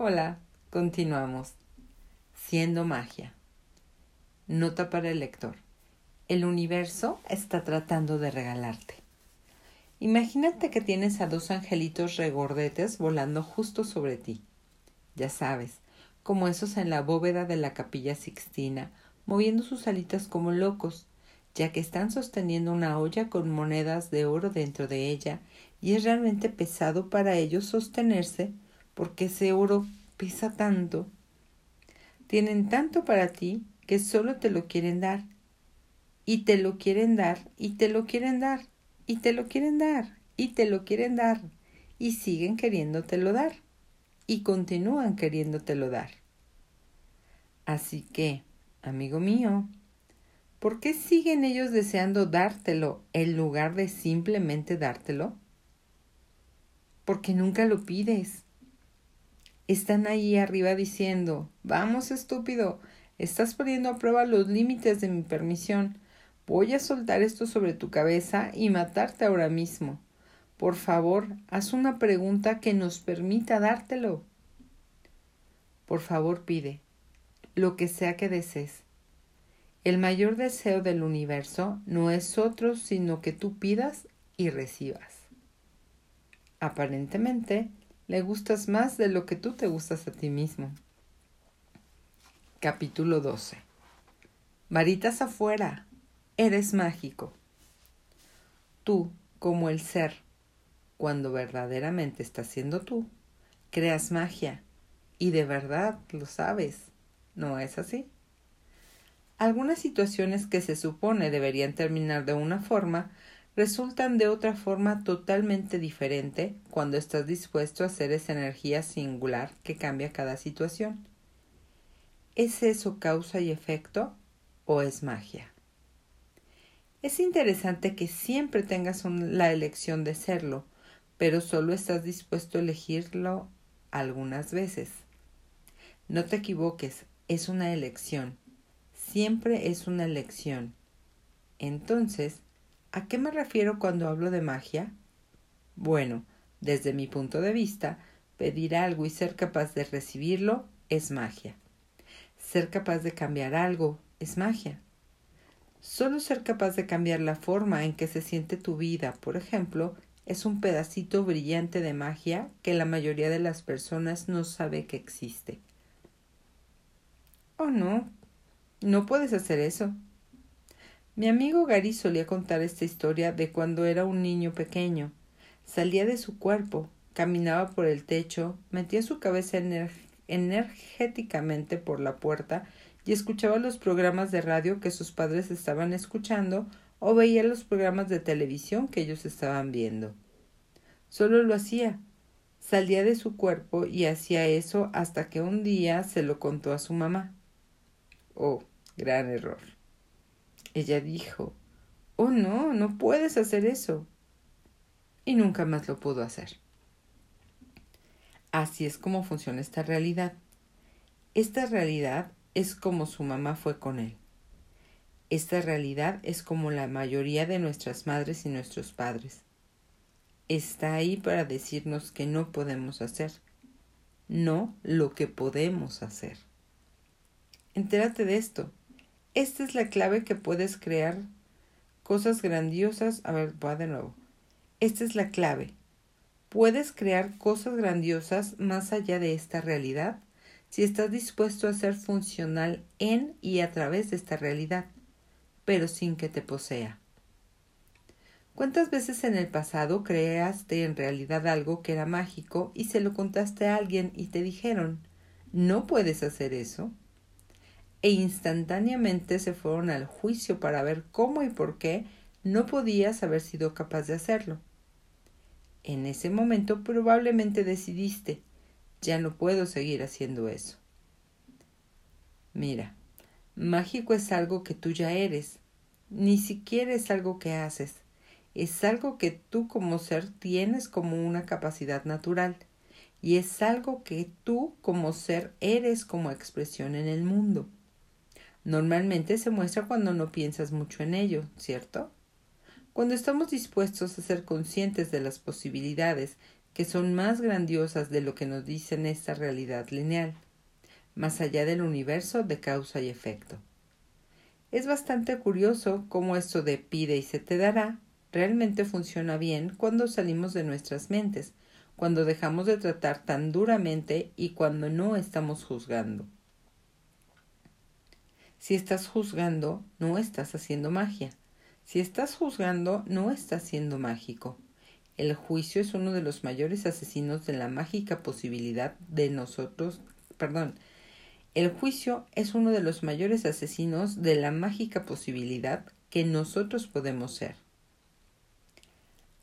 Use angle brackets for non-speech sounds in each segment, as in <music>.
Hola, continuamos. Siendo magia. Nota para el lector. El universo está tratando de regalarte. Imagínate que tienes a dos angelitos regordetes volando justo sobre ti. Ya sabes, como esos en la bóveda de la capilla sixtina, moviendo sus alitas como locos, ya que están sosteniendo una olla con monedas de oro dentro de ella, y es realmente pesado para ellos sostenerse porque ese oro pesa tanto. Tienen tanto para ti que solo te lo quieren dar. Y te lo quieren dar, y te lo quieren dar, y te lo quieren dar, y te lo quieren dar, y siguen queriéndotelo dar, y continúan queriéndotelo dar. Así que, amigo mío, ¿por qué siguen ellos deseando dártelo en lugar de simplemente dártelo? Porque nunca lo pides están ahí arriba diciendo Vamos, estúpido, estás poniendo a prueba los límites de mi permisión. Voy a soltar esto sobre tu cabeza y matarte ahora mismo. Por favor, haz una pregunta que nos permita dártelo. Por favor, pide lo que sea que desees. El mayor deseo del universo no es otro sino que tú pidas y recibas. Aparentemente, le gustas más de lo que tú te gustas a ti mismo. Capítulo 12. Varitas afuera, eres mágico. Tú, como el ser, cuando verdaderamente estás siendo tú, creas magia y de verdad lo sabes. ¿No es así? Algunas situaciones que se supone deberían terminar de una forma resultan de otra forma totalmente diferente cuando estás dispuesto a hacer esa energía singular que cambia cada situación. ¿Es eso causa y efecto o es magia? Es interesante que siempre tengas la elección de serlo, pero solo estás dispuesto a elegirlo algunas veces. No te equivoques, es una elección. Siempre es una elección. Entonces, ¿A qué me refiero cuando hablo de magia? Bueno, desde mi punto de vista, pedir algo y ser capaz de recibirlo es magia. Ser capaz de cambiar algo es magia. Solo ser capaz de cambiar la forma en que se siente tu vida, por ejemplo, es un pedacito brillante de magia que la mayoría de las personas no sabe que existe. Oh, no, no puedes hacer eso. Mi amigo Gary solía contar esta historia de cuando era un niño pequeño. Salía de su cuerpo, caminaba por el techo, metía su cabeza energéticamente por la puerta y escuchaba los programas de radio que sus padres estaban escuchando o veía los programas de televisión que ellos estaban viendo. Solo lo hacía. Salía de su cuerpo y hacía eso hasta que un día se lo contó a su mamá. Oh, gran error. Ella dijo Oh no, no puedes hacer eso. Y nunca más lo pudo hacer. Así es como funciona esta realidad. Esta realidad es como su mamá fue con él. Esta realidad es como la mayoría de nuestras madres y nuestros padres. Está ahí para decirnos que no podemos hacer, no lo que podemos hacer. Entérate de esto. Esta es la clave que puedes crear cosas grandiosas. A ver, va de nuevo. Esta es la clave. Puedes crear cosas grandiosas más allá de esta realidad si estás dispuesto a ser funcional en y a través de esta realidad, pero sin que te posea. ¿Cuántas veces en el pasado creaste en realidad algo que era mágico y se lo contaste a alguien y te dijeron, no puedes hacer eso? E instantáneamente se fueron al juicio para ver cómo y por qué no podías haber sido capaz de hacerlo. En ese momento probablemente decidiste ya no puedo seguir haciendo eso. Mira, mágico es algo que tú ya eres, ni siquiera es algo que haces, es algo que tú como ser tienes como una capacidad natural, y es algo que tú como ser eres como expresión en el mundo. Normalmente se muestra cuando no piensas mucho en ello, ¿cierto? Cuando estamos dispuestos a ser conscientes de las posibilidades que son más grandiosas de lo que nos dicen esta realidad lineal, más allá del universo de causa y efecto. Es bastante curioso cómo esto de pide y se te dará realmente funciona bien cuando salimos de nuestras mentes, cuando dejamos de tratar tan duramente y cuando no estamos juzgando. Si estás juzgando, no estás haciendo magia. Si estás juzgando, no estás siendo mágico. El juicio es uno de los mayores asesinos de la mágica posibilidad de nosotros, perdón, el juicio es uno de los mayores asesinos de la mágica posibilidad que nosotros podemos ser.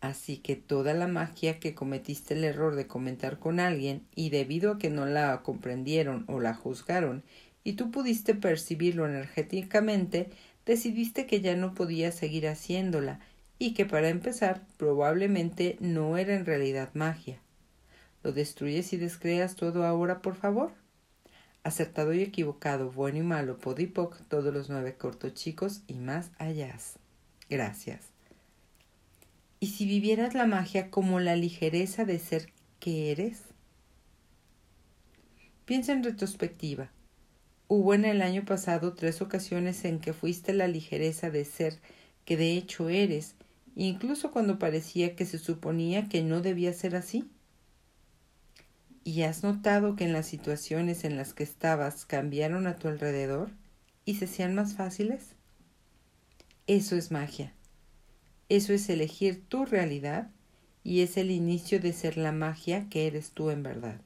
Así que toda la magia que cometiste el error de comentar con alguien y debido a que no la comprendieron o la juzgaron y tú pudiste percibirlo energéticamente, decidiste que ya no podías seguir haciéndola y que para empezar probablemente no era en realidad magia. ¿Lo destruyes y descreas todo ahora, por favor? Acertado y equivocado, bueno y malo, podipoc, todos los nueve cortos chicos y más allá. Gracias. ¿Y si vivieras la magia como la ligereza de ser que eres? Piensa en retrospectiva. Hubo en el año pasado tres ocasiones en que fuiste la ligereza de ser que de hecho eres, incluso cuando parecía que se suponía que no debía ser así. ¿Y has notado que en las situaciones en las que estabas cambiaron a tu alrededor y se hacían más fáciles? Eso es magia. Eso es elegir tu realidad y es el inicio de ser la magia que eres tú en verdad.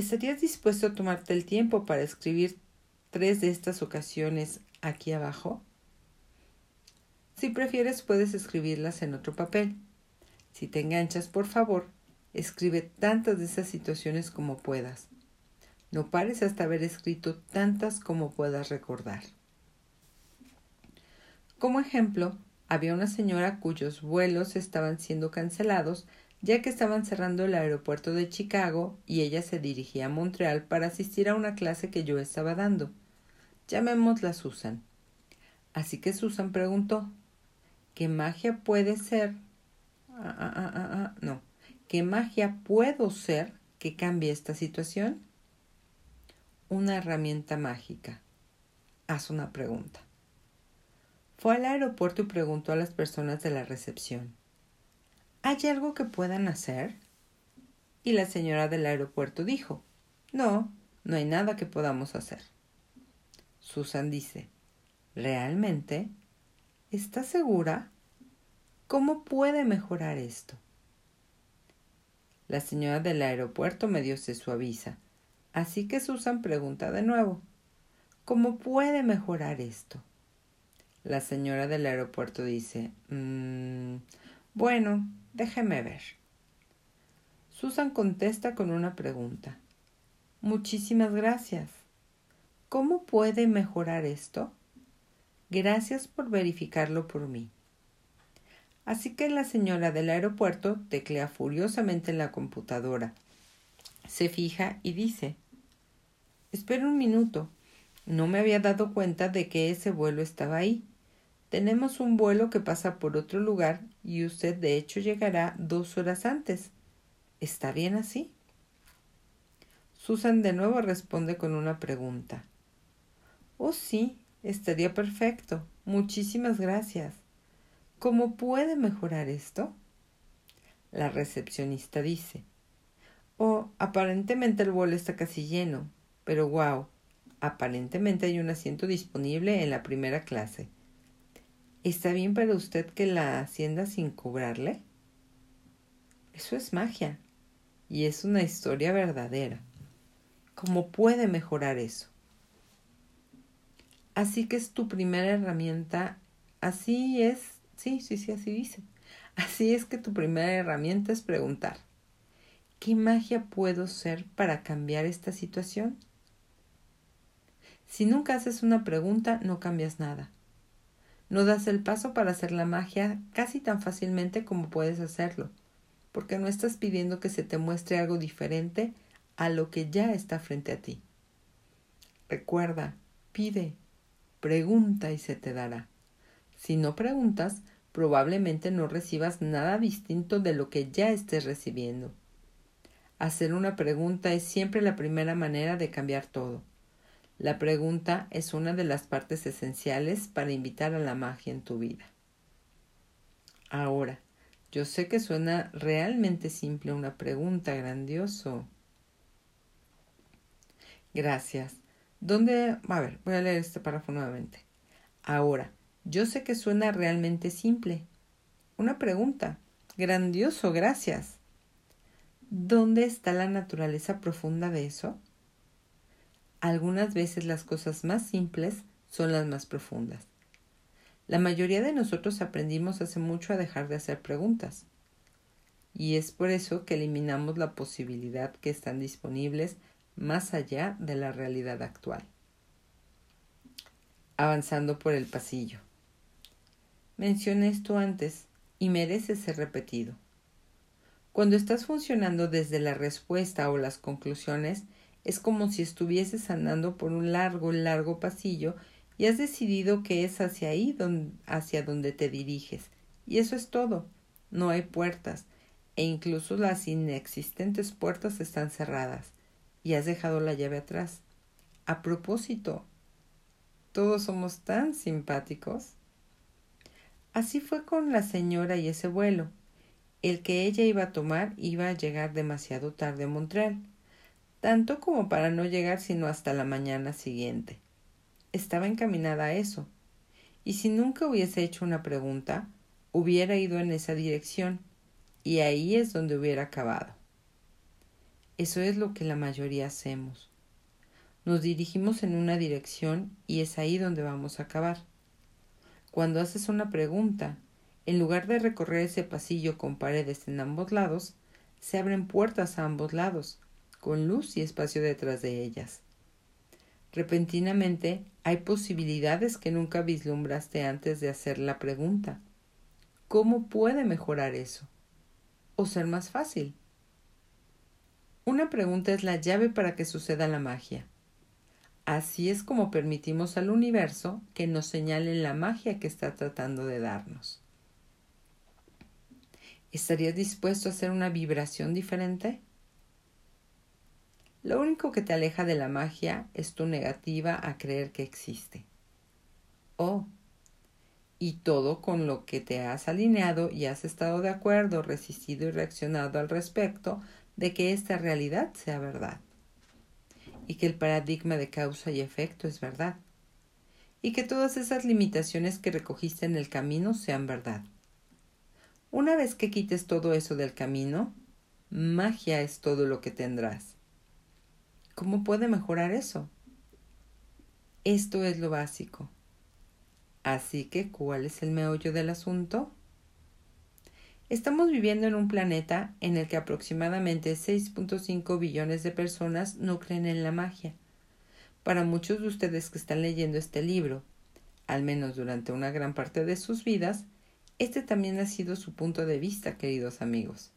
¿Estarías dispuesto a tomarte el tiempo para escribir tres de estas ocasiones aquí abajo? Si prefieres puedes escribirlas en otro papel. Si te enganchas, por favor, escribe tantas de esas situaciones como puedas. No pares hasta haber escrito tantas como puedas recordar. Como ejemplo, había una señora cuyos vuelos estaban siendo cancelados ya que estaban cerrando el aeropuerto de Chicago y ella se dirigía a Montreal para asistir a una clase que yo estaba dando. Llamémosla Susan. Así que Susan preguntó ¿Qué magia puede ser? Ah, ah, ah, ah, ah no. ¿Qué magia puedo ser que cambie esta situación? Una herramienta mágica. Haz una pregunta. Fue al aeropuerto y preguntó a las personas de la recepción. ¿Hay algo que puedan hacer? Y la señora del aeropuerto dijo, No, no hay nada que podamos hacer. Susan dice, ¿realmente? ¿Está segura? ¿Cómo puede mejorar esto? La señora del aeropuerto medio se suaviza, así que Susan pregunta de nuevo, ¿cómo puede mejorar esto? La señora del aeropuerto dice, mmm, bueno, déjeme ver. Susan contesta con una pregunta. Muchísimas gracias. ¿Cómo puede mejorar esto? Gracias por verificarlo por mí. Así que la señora del aeropuerto teclea furiosamente en la computadora. Se fija y dice Espera un minuto. No me había dado cuenta de que ese vuelo estaba ahí. Tenemos un vuelo que pasa por otro lugar y usted de hecho llegará dos horas antes. ¿Está bien así? Susan de nuevo responde con una pregunta. Oh, sí, estaría perfecto. Muchísimas gracias. ¿Cómo puede mejorar esto? La recepcionista dice. Oh, aparentemente el vuelo está casi lleno, pero wow, aparentemente hay un asiento disponible en la primera clase. ¿Está bien para usted que la hacienda sin cobrarle? Eso es magia y es una historia verdadera. ¿Cómo puede mejorar eso? Así que es tu primera herramienta. Así es. Sí, sí, sí, así dice. Así es que tu primera herramienta es preguntar. ¿Qué magia puedo ser para cambiar esta situación? Si nunca haces una pregunta, no cambias nada. No das el paso para hacer la magia casi tan fácilmente como puedes hacerlo, porque no estás pidiendo que se te muestre algo diferente a lo que ya está frente a ti. Recuerda, pide, pregunta y se te dará. Si no preguntas, probablemente no recibas nada distinto de lo que ya estés recibiendo. Hacer una pregunta es siempre la primera manera de cambiar todo. La pregunta es una de las partes esenciales para invitar a la magia en tu vida. Ahora, yo sé que suena realmente simple una pregunta, grandioso. Gracias. ¿Dónde? A ver, voy a leer este párrafo nuevamente. Ahora, yo sé que suena realmente simple. Una pregunta. Grandioso, gracias. ¿Dónde está la naturaleza profunda de eso? Algunas veces las cosas más simples son las más profundas. La mayoría de nosotros aprendimos hace mucho a dejar de hacer preguntas. Y es por eso que eliminamos la posibilidad que están disponibles más allá de la realidad actual. Avanzando por el pasillo. Mencioné esto antes y merece ser repetido. Cuando estás funcionando desde la respuesta o las conclusiones, es como si estuvieses andando por un largo, largo pasillo y has decidido que es hacia ahí hacia donde te diriges. Y eso es todo. No hay puertas, e incluso las inexistentes puertas están cerradas, y has dejado la llave atrás. A propósito, todos somos tan simpáticos. Así fue con la señora y ese vuelo. El que ella iba a tomar iba a llegar demasiado tarde a Montreal, tanto como para no llegar sino hasta la mañana siguiente. Estaba encaminada a eso, y si nunca hubiese hecho una pregunta, hubiera ido en esa dirección, y ahí es donde hubiera acabado. Eso es lo que la mayoría hacemos. Nos dirigimos en una dirección y es ahí donde vamos a acabar. Cuando haces una pregunta, en lugar de recorrer ese pasillo con paredes en ambos lados, se abren puertas a ambos lados, con luz y espacio detrás de ellas. Repentinamente hay posibilidades que nunca vislumbraste antes de hacer la pregunta. ¿Cómo puede mejorar eso? ¿O ser más fácil? Una pregunta es la llave para que suceda la magia. Así es como permitimos al universo que nos señale la magia que está tratando de darnos. ¿Estarías dispuesto a hacer una vibración diferente? Lo único que te aleja de la magia es tu negativa a creer que existe. Oh, y todo con lo que te has alineado y has estado de acuerdo, resistido y reaccionado al respecto de que esta realidad sea verdad y que el paradigma de causa y efecto es verdad, y que todas esas limitaciones que recogiste en el camino sean verdad. Una vez que quites todo eso del camino, magia es todo lo que tendrás. ¿Cómo puede mejorar eso? Esto es lo básico. Así que, ¿cuál es el meollo del asunto? Estamos viviendo en un planeta en el que aproximadamente 6.5 billones de personas no creen en la magia. Para muchos de ustedes que están leyendo este libro, al menos durante una gran parte de sus vidas, este también ha sido su punto de vista, queridos amigos.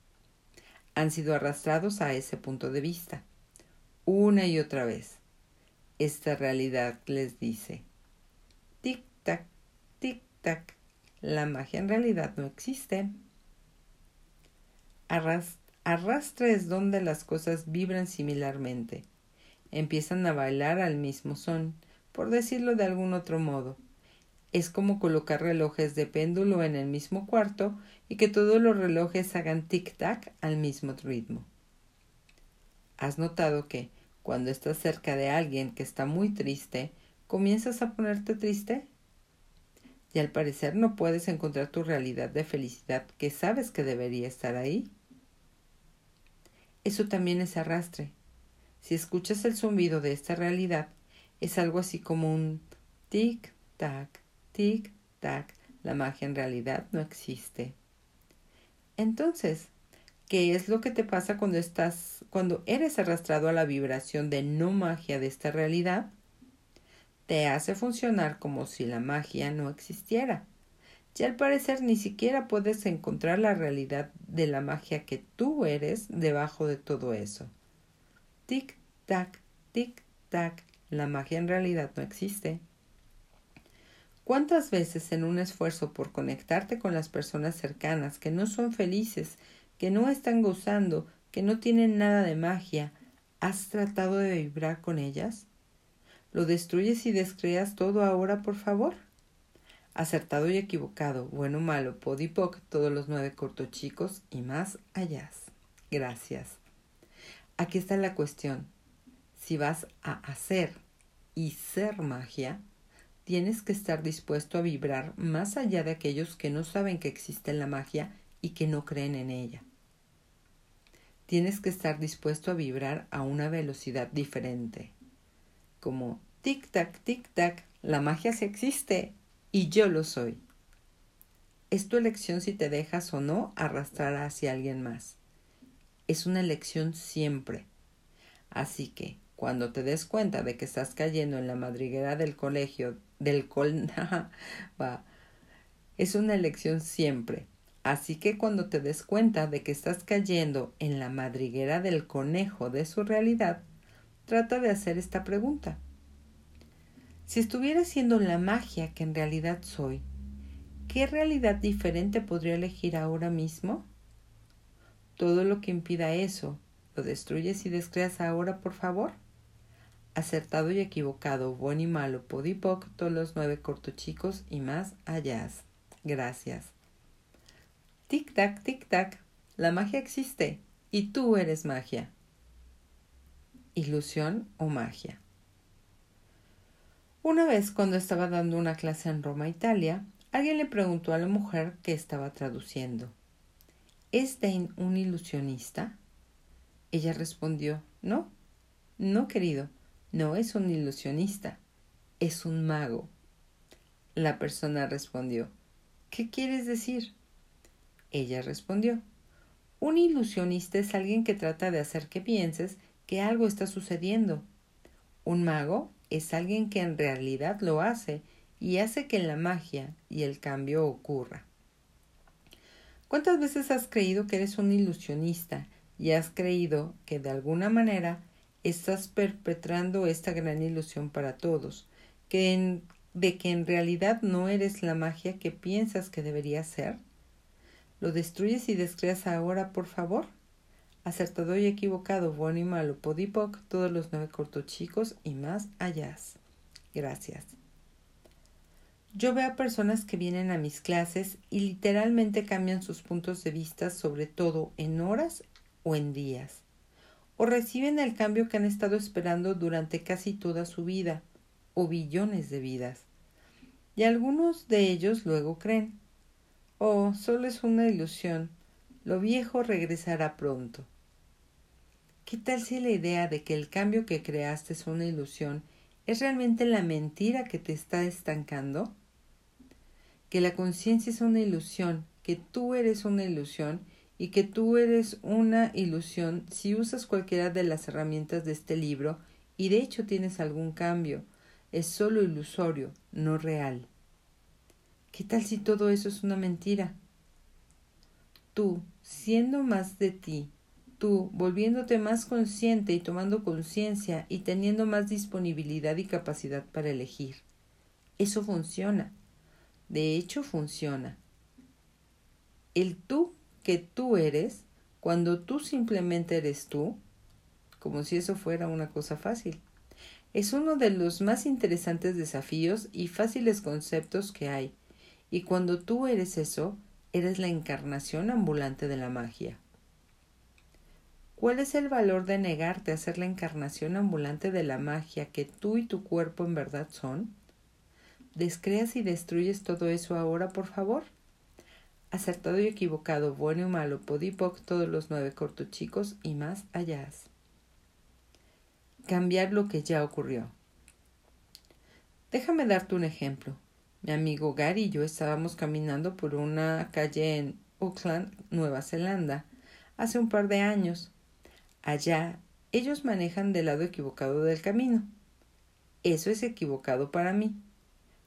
Han sido arrastrados a ese punto de vista, una y otra vez. Esta realidad les dice, tic-tac, tic-tac, la magia en realidad no existe. Arrastra es donde las cosas vibran similarmente. Empiezan a bailar al mismo son, por decirlo de algún otro modo. Es como colocar relojes de péndulo en el mismo cuarto y que todos los relojes hagan tic-tac al mismo ritmo. ¿Has notado que, cuando estás cerca de alguien que está muy triste, comienzas a ponerte triste? Y al parecer no puedes encontrar tu realidad de felicidad que sabes que debería estar ahí. Eso también es arrastre. Si escuchas el zumbido de esta realidad, es algo así como un tic-tac, tic-tac. La magia en realidad no existe. Entonces, ¿qué es lo que te pasa cuando estás, cuando eres arrastrado a la vibración de no magia de esta realidad? Te hace funcionar como si la magia no existiera y al parecer ni siquiera puedes encontrar la realidad de la magia que tú eres debajo de todo eso. Tic, tac, tic, tac, la magia en realidad no existe. ¿Cuántas veces en un esfuerzo por conectarte con las personas cercanas que no son felices, que no están gozando, que no tienen nada de magia, has tratado de vibrar con ellas? ¿Lo destruyes y descreas todo ahora, por favor? Acertado y equivocado, bueno, malo, podipoc, todos los nueve cortochicos y más allá. Gracias. Aquí está la cuestión. Si vas a hacer y ser magia, tienes que estar dispuesto a vibrar más allá de aquellos que no saben que existe la magia y que no creen en ella. Tienes que estar dispuesto a vibrar a una velocidad diferente. Como tic-tac, tic-tac, la magia sí existe y yo lo soy. Es tu elección si te dejas o no arrastrar hacia alguien más. Es una elección siempre. Así que, cuando te des cuenta de que estás cayendo en la madriguera del colegio del col. <laughs> Es una elección siempre. Así que cuando te des cuenta de que estás cayendo en la madriguera del conejo de su realidad, trata de hacer esta pregunta. Si estuviera siendo la magia que en realidad soy, ¿qué realidad diferente podría elegir ahora mismo? Todo lo que impida eso, ¿lo destruyes y descreas ahora, por favor? acertado y equivocado, bueno y malo, podipoc, todos los nueve cortochicos y más allá. Gracias. Tic-tac, tic-tac, la magia existe y tú eres magia. Ilusión o magia. Una vez cuando estaba dando una clase en Roma, Italia, alguien le preguntó a la mujer que estaba traduciendo, ¿Es Dane un ilusionista? Ella respondió, no, no querido, no es un ilusionista, es un mago. La persona respondió, ¿qué quieres decir? Ella respondió, un ilusionista es alguien que trata de hacer que pienses que algo está sucediendo. Un mago es alguien que en realidad lo hace y hace que la magia y el cambio ocurra. ¿Cuántas veces has creído que eres un ilusionista y has creído que de alguna manera estás perpetrando esta gran ilusión para todos, que de que en realidad no eres la magia que piensas que deberías ser? ¿Lo destruyes y descreas ahora, por favor? Acertado y equivocado, bueno y malo, podipoc, todos los nueve cortochicos y más allá. Gracias. Yo veo a personas que vienen a mis clases y literalmente cambian sus puntos de vista sobre todo en horas o en días o reciben el cambio que han estado esperando durante casi toda su vida, o billones de vidas. Y algunos de ellos luego creen, oh, solo es una ilusión, lo viejo regresará pronto. ¿Qué tal si la idea de que el cambio que creaste es una ilusión es realmente la mentira que te está estancando? Que la conciencia es una ilusión, que tú eres una ilusión y que tú eres una ilusión si usas cualquiera de las herramientas de este libro y de hecho tienes algún cambio. Es solo ilusorio, no real. ¿Qué tal si todo eso es una mentira? Tú, siendo más de ti, tú, volviéndote más consciente y tomando conciencia y teniendo más disponibilidad y capacidad para elegir. Eso funciona. De hecho, funciona. El tú que tú eres cuando tú simplemente eres tú, como si eso fuera una cosa fácil. Es uno de los más interesantes desafíos y fáciles conceptos que hay, y cuando tú eres eso, eres la encarnación ambulante de la magia. ¿Cuál es el valor de negarte a ser la encarnación ambulante de la magia que tú y tu cuerpo en verdad son? ¿Descreas y destruyes todo eso ahora, por favor? acertado y equivocado, bueno y malo, podipoc, todos los nueve cortochicos y más allá. Cambiar lo que ya ocurrió. Déjame darte un ejemplo. Mi amigo Gary y yo estábamos caminando por una calle en Auckland, Nueva Zelanda, hace un par de años. Allá ellos manejan del lado equivocado del camino. Eso es equivocado para mí.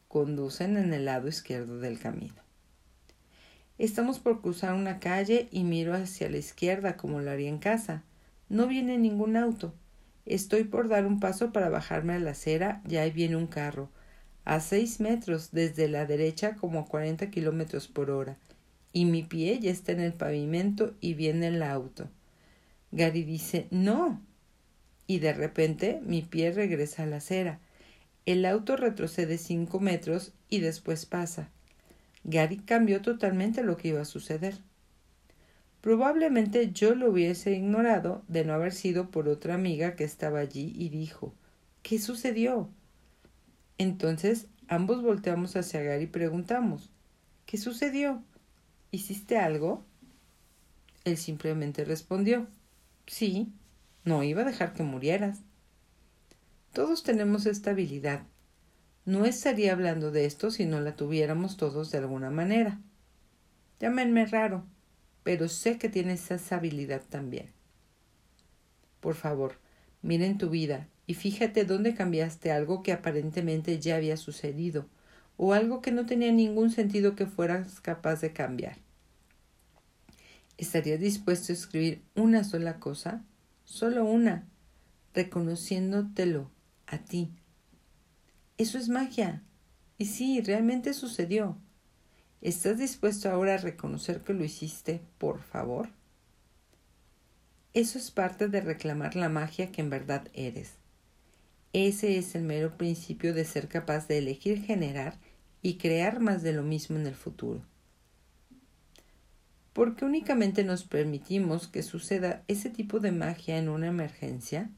Conducen en el lado izquierdo del camino. Estamos por cruzar una calle y miro hacia la izquierda como lo haría en casa. No viene ningún auto. Estoy por dar un paso para bajarme a la acera y ahí viene un carro. A seis metros desde la derecha como a cuarenta kilómetros por hora, y mi pie ya está en el pavimento y viene el auto. Gary dice no. Y de repente mi pie regresa a la acera. El auto retrocede cinco metros y después pasa. Gary cambió totalmente lo que iba a suceder. Probablemente yo lo hubiese ignorado de no haber sido por otra amiga que estaba allí y dijo ¿Qué sucedió? Entonces ambos volteamos hacia Gary y preguntamos ¿Qué sucedió? ¿Hiciste algo? Él simplemente respondió Sí, no iba a dejar que murieras. Todos tenemos esta habilidad. No estaría hablando de esto si no la tuviéramos todos de alguna manera. Llámenme raro, pero sé que tienes esa habilidad también. Por favor, miren tu vida y fíjate dónde cambiaste algo que aparentemente ya había sucedido o algo que no tenía ningún sentido que fueras capaz de cambiar. ¿Estarías dispuesto a escribir una sola cosa? Solo una, reconociéndotelo a ti. Eso es magia. Y sí, realmente sucedió. ¿Estás dispuesto ahora a reconocer que lo hiciste, por favor? Eso es parte de reclamar la magia que en verdad eres. Ese es el mero principio de ser capaz de elegir generar y crear más de lo mismo en el futuro. ¿Por qué únicamente nos permitimos que suceda ese tipo de magia en una emergencia?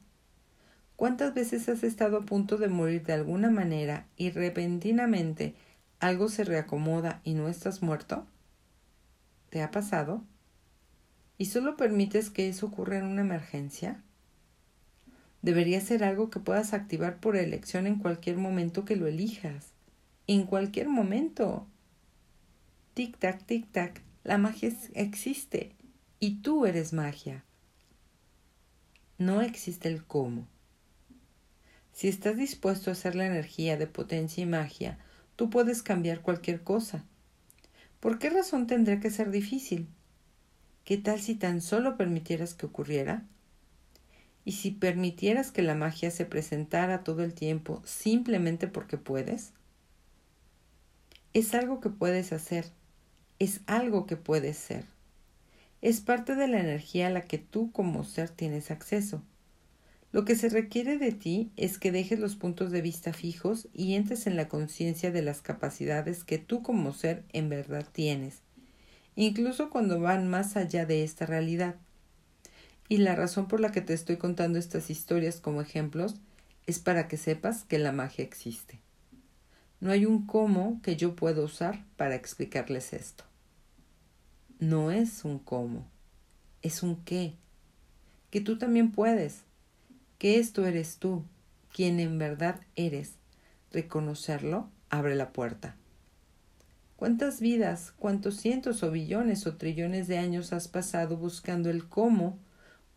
¿Cuántas veces has estado a punto de morir de alguna manera y repentinamente algo se reacomoda y no estás muerto? ¿Te ha pasado? ¿Y solo permites que eso ocurra en una emergencia? Debería ser algo que puedas activar por elección en cualquier momento que lo elijas. En cualquier momento. Tic-tac, tic-tac, la magia existe y tú eres magia. No existe el cómo. Si estás dispuesto a hacer la energía de potencia y magia, tú puedes cambiar cualquier cosa. ¿Por qué razón tendría que ser difícil? ¿Qué tal si tan solo permitieras que ocurriera? ¿Y si permitieras que la magia se presentara todo el tiempo simplemente porque puedes? Es algo que puedes hacer, es algo que puedes ser. Es parte de la energía a la que tú como ser tienes acceso. Lo que se requiere de ti es que dejes los puntos de vista fijos y entres en la conciencia de las capacidades que tú como ser en verdad tienes, incluso cuando van más allá de esta realidad. Y la razón por la que te estoy contando estas historias como ejemplos es para que sepas que la magia existe. No hay un cómo que yo pueda usar para explicarles esto. No es un cómo, es un qué, que tú también puedes, que esto eres tú, quien en verdad eres. Reconocerlo abre la puerta. ¿Cuántas vidas, cuántos cientos o billones o trillones de años has pasado buscando el cómo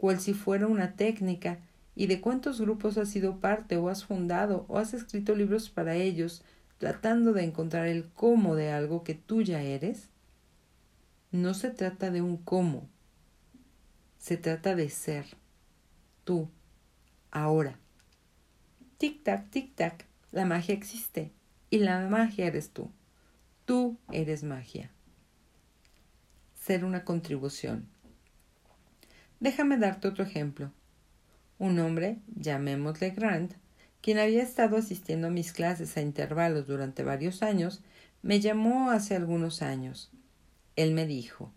cual si fuera una técnica, y de cuántos grupos has sido parte o has fundado o has escrito libros para ellos, tratando de encontrar el cómo de algo que tú ya eres? No se trata de un cómo, se trata de ser, tú, ahora. Tic-tac, tic-tac, la magia existe y la magia eres tú. Tú eres magia. Ser una contribución. Déjame darte otro ejemplo. Un hombre, llamémosle Grant, quien había estado asistiendo a mis clases a intervalos durante varios años, me llamó hace algunos años. Él me dijo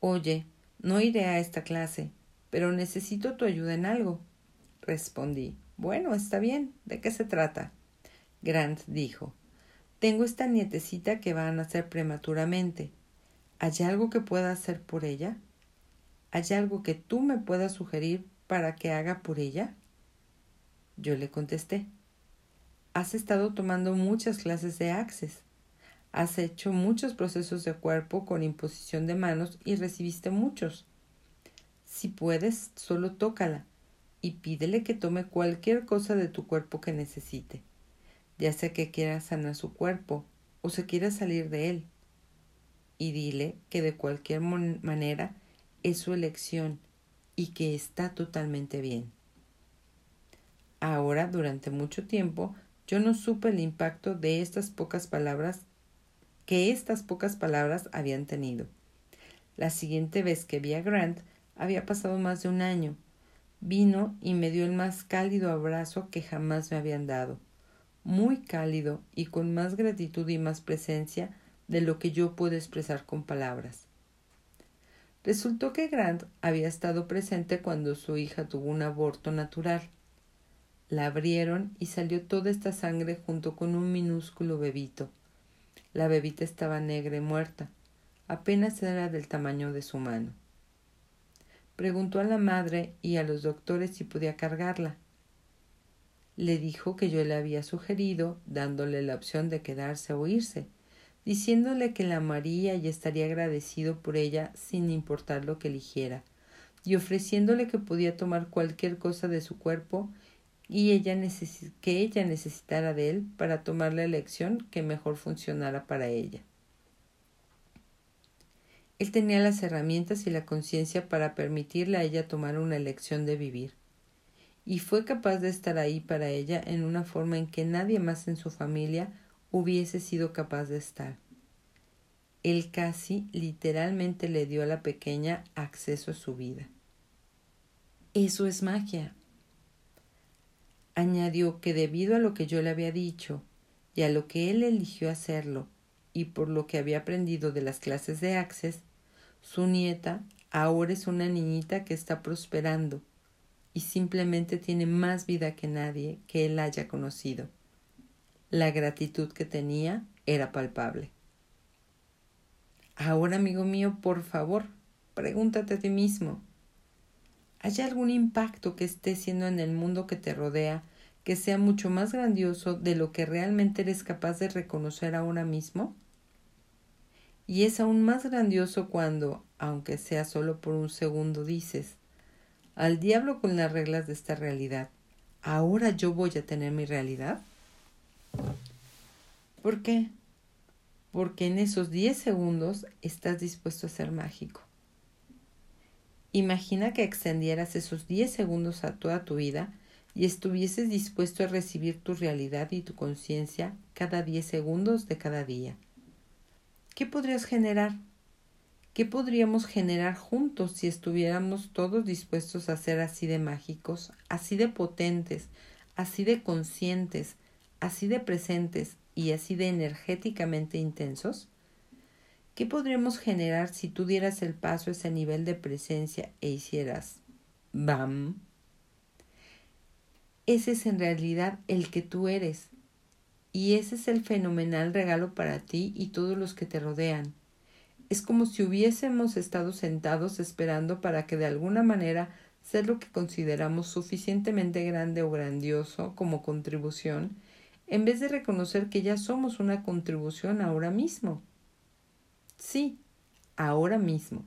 Oye, no iré a esta clase, pero necesito tu ayuda en algo. Respondí Bueno, está bien. ¿De qué se trata? Grant dijo Tengo esta nietecita que va a nacer prematuramente. ¿Hay algo que pueda hacer por ella? ¿Hay algo que tú me puedas sugerir para que haga por ella? Yo le contesté. Has estado tomando muchas clases de Access. Has hecho muchos procesos de cuerpo con imposición de manos y recibiste muchos. Si puedes, solo tócala y pídele que tome cualquier cosa de tu cuerpo que necesite, ya sea que quiera sanar su cuerpo o se quiera salir de él. Y dile que de cualquier manera es su elección y que está totalmente bien. Ahora, durante mucho tiempo, yo no supe el impacto de estas pocas palabras que estas pocas palabras habían tenido. La siguiente vez que vi a Grant había pasado más de un año. Vino y me dio el más cálido abrazo que jamás me habían dado, muy cálido y con más gratitud y más presencia de lo que yo puedo expresar con palabras. Resultó que Grant había estado presente cuando su hija tuvo un aborto natural. La abrieron y salió toda esta sangre junto con un minúsculo bebito. La bebita estaba negra y muerta. Apenas era del tamaño de su mano. Preguntó a la madre y a los doctores si podía cargarla. Le dijo que yo le había sugerido, dándole la opción de quedarse o irse, diciéndole que la amaría y estaría agradecido por ella sin importar lo que eligiera, y ofreciéndole que podía tomar cualquier cosa de su cuerpo y ella que ella necesitara de él para tomar la elección que mejor funcionara para ella. Él tenía las herramientas y la conciencia para permitirle a ella tomar una elección de vivir, y fue capaz de estar ahí para ella en una forma en que nadie más en su familia hubiese sido capaz de estar. Él casi literalmente le dio a la pequeña acceso a su vida. Eso es magia. Añadió que debido a lo que yo le había dicho y a lo que él eligió hacerlo y por lo que había aprendido de las clases de Access, su nieta ahora es una niñita que está prosperando y simplemente tiene más vida que nadie que él haya conocido. La gratitud que tenía era palpable. Ahora, amigo mío, por favor, pregúntate a ti mismo. ¿Hay algún impacto que esté siendo en el mundo que te rodea que sea mucho más grandioso de lo que realmente eres capaz de reconocer ahora mismo? Y es aún más grandioso cuando, aunque sea solo por un segundo, dices, al diablo con las reglas de esta realidad, ¿ahora yo voy a tener mi realidad? ¿Por qué? Porque en esos 10 segundos estás dispuesto a ser mágico. Imagina que extendieras esos 10 segundos a toda tu vida y estuvieses dispuesto a recibir tu realidad y tu conciencia cada 10 segundos de cada día. ¿Qué podrías generar? ¿Qué podríamos generar juntos si estuviéramos todos dispuestos a ser así de mágicos, así de potentes, así de conscientes, así de presentes y así de energéticamente intensos? ¿Qué podríamos generar si tú dieras el paso a ese nivel de presencia e hicieras BAM? Ese es en realidad el que tú eres. Y ese es el fenomenal regalo para ti y todos los que te rodean. Es como si hubiésemos estado sentados esperando para que de alguna manera ser lo que consideramos suficientemente grande o grandioso como contribución en vez de reconocer que ya somos una contribución ahora mismo. Sí, ahora mismo.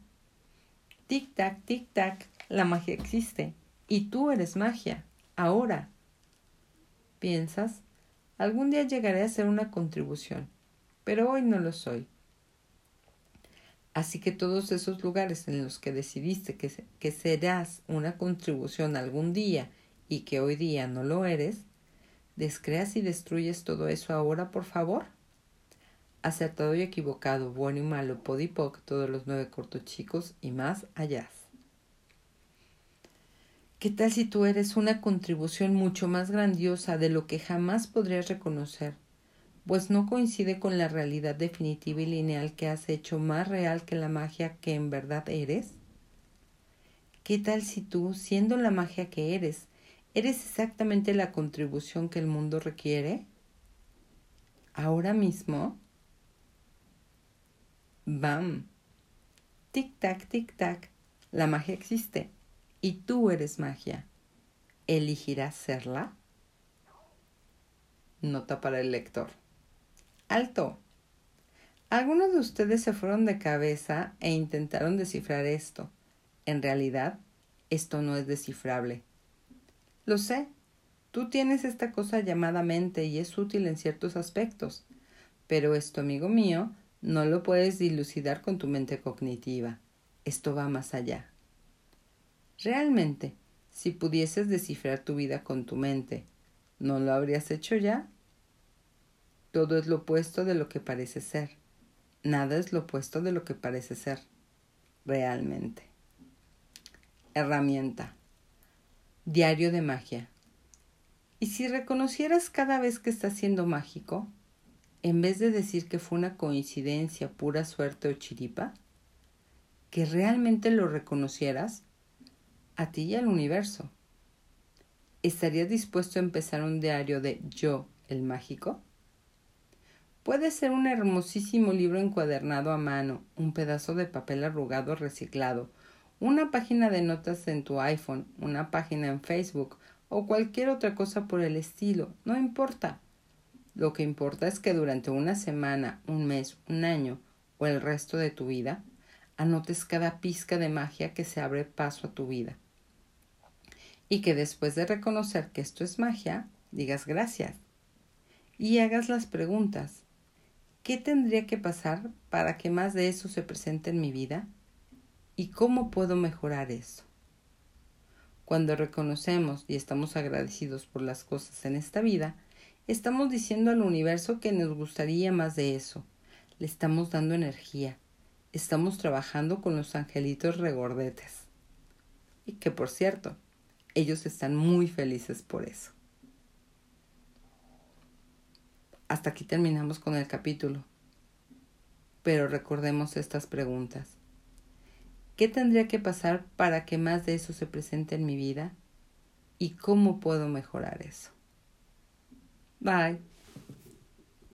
Tic-tac, tic-tac, la magia existe. Y tú eres magia, ahora. ¿Piensas? Algún día llegaré a ser una contribución, pero hoy no lo soy. Así que todos esos lugares en los que decidiste que, que serás una contribución algún día y que hoy día no lo eres, ¿Descreas y destruyes todo eso ahora, por favor? Acertado y equivocado, bueno y malo, podipoc, todos los nueve cortos chicos y más allá. ¿Qué tal si tú eres una contribución mucho más grandiosa de lo que jamás podrías reconocer? Pues no coincide con la realidad definitiva y lineal que has hecho más real que la magia que en verdad eres? ¿Qué tal si tú, siendo la magia que eres, ¿Eres exactamente la contribución que el mundo requiere? Ahora mismo. ¡Bam! Tic-tac, tic-tac. La magia existe. Y tú eres magia. ¿Elegirás serla? Nota para el lector. Alto. Algunos de ustedes se fueron de cabeza e intentaron descifrar esto. En realidad, esto no es descifrable. Lo sé. Tú tienes esta cosa llamada mente y es útil en ciertos aspectos. Pero esto, amigo mío, no lo puedes dilucidar con tu mente cognitiva. Esto va más allá. Realmente, si pudieses descifrar tu vida con tu mente, ¿no lo habrías hecho ya? Todo es lo opuesto de lo que parece ser. Nada es lo opuesto de lo que parece ser. Realmente. Herramienta. Diario de magia. Y si reconocieras cada vez que estás siendo mágico, en vez de decir que fue una coincidencia, pura suerte o chiripa, que realmente lo reconocieras a ti y al universo. ¿Estarías dispuesto a empezar un diario de yo, el mágico? Puede ser un hermosísimo libro encuadernado a mano, un pedazo de papel arrugado reciclado, una página de notas en tu iPhone, una página en Facebook o cualquier otra cosa por el estilo, no importa. Lo que importa es que durante una semana, un mes, un año o el resto de tu vida, anotes cada pizca de magia que se abre paso a tu vida. Y que después de reconocer que esto es magia, digas gracias. Y hagas las preguntas. ¿Qué tendría que pasar para que más de eso se presente en mi vida? ¿Y cómo puedo mejorar eso? Cuando reconocemos y estamos agradecidos por las cosas en esta vida, estamos diciendo al universo que nos gustaría más de eso. Le estamos dando energía. Estamos trabajando con los angelitos regordetes. Y que por cierto, ellos están muy felices por eso. Hasta aquí terminamos con el capítulo. Pero recordemos estas preguntas. ¿Qué tendría que pasar para que más de eso se presente en mi vida? ¿Y cómo puedo mejorar eso? Bye.